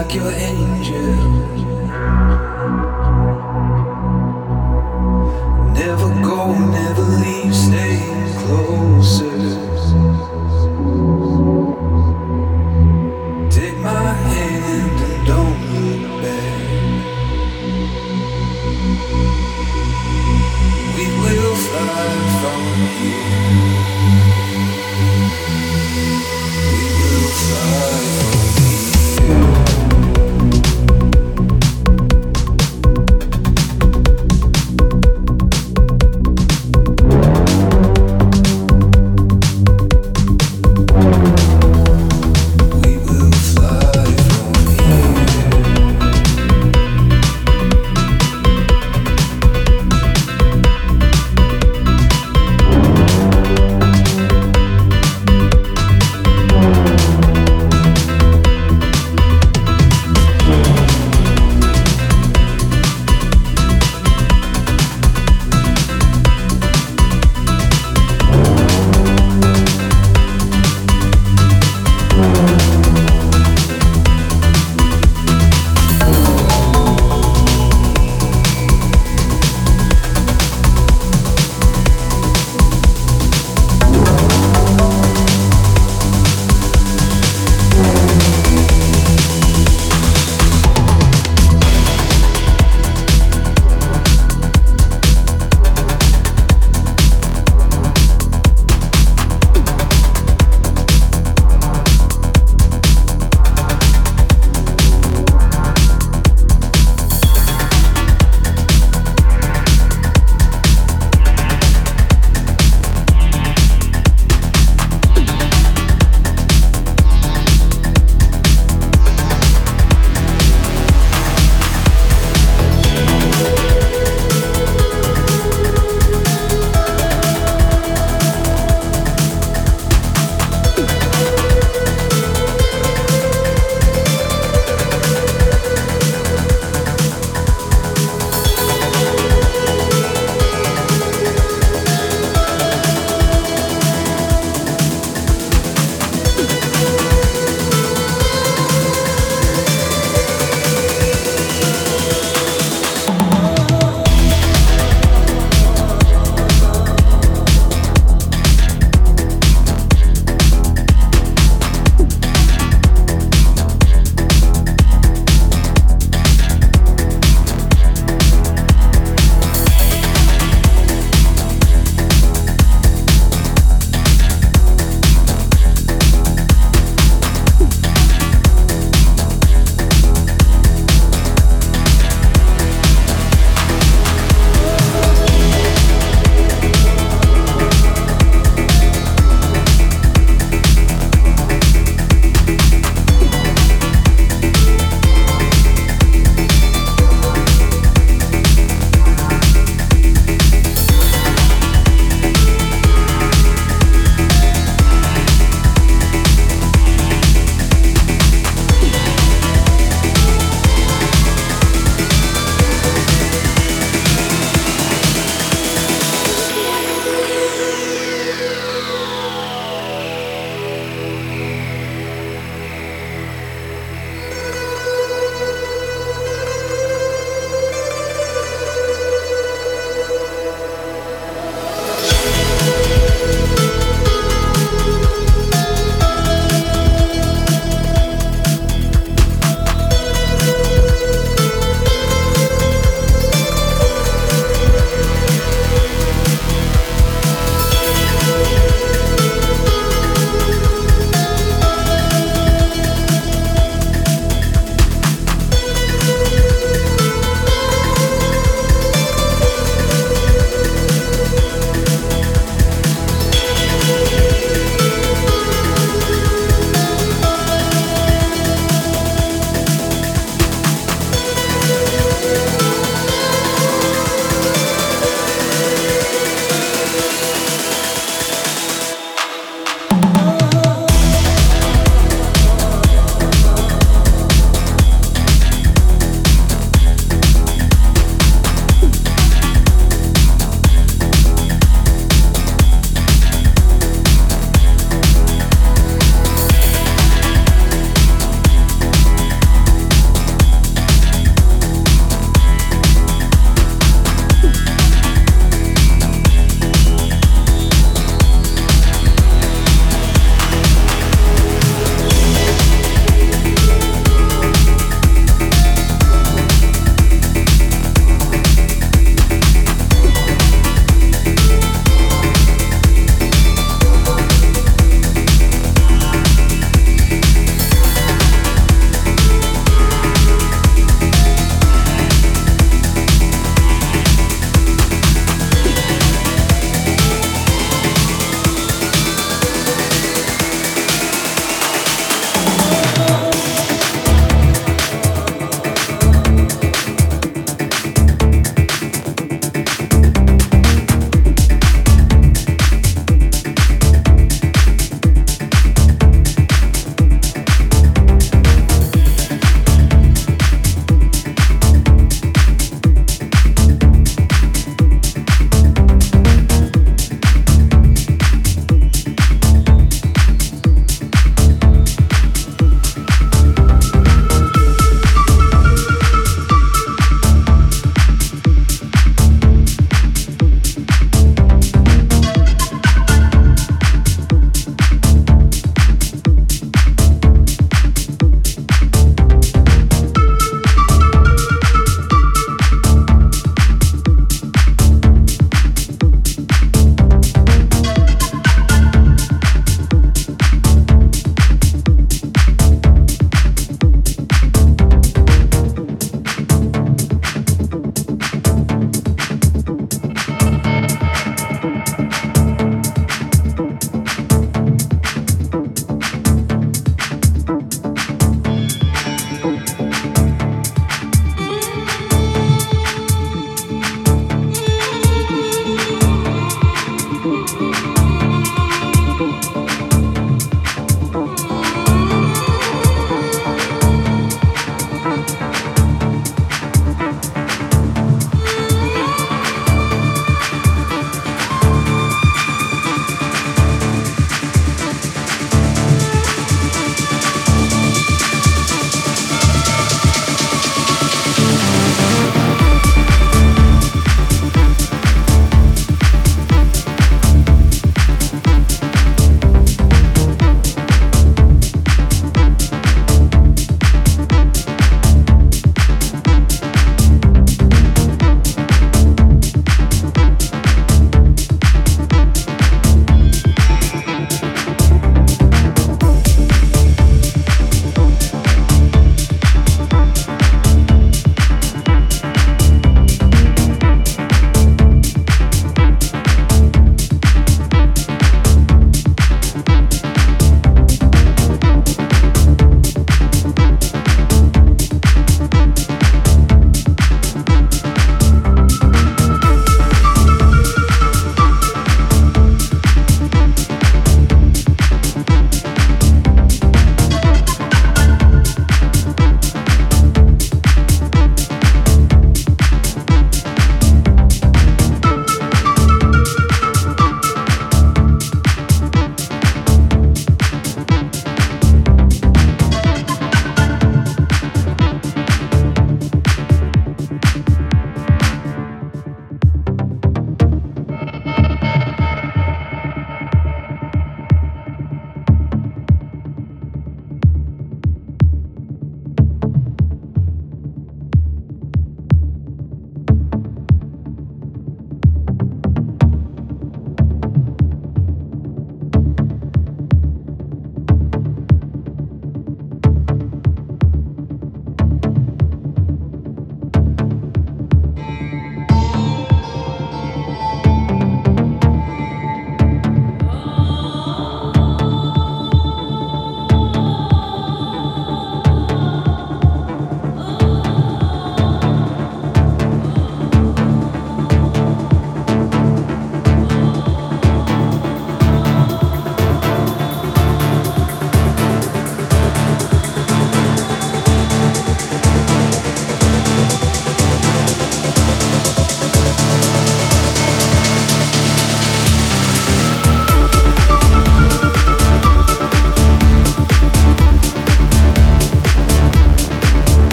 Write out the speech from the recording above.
like your angel.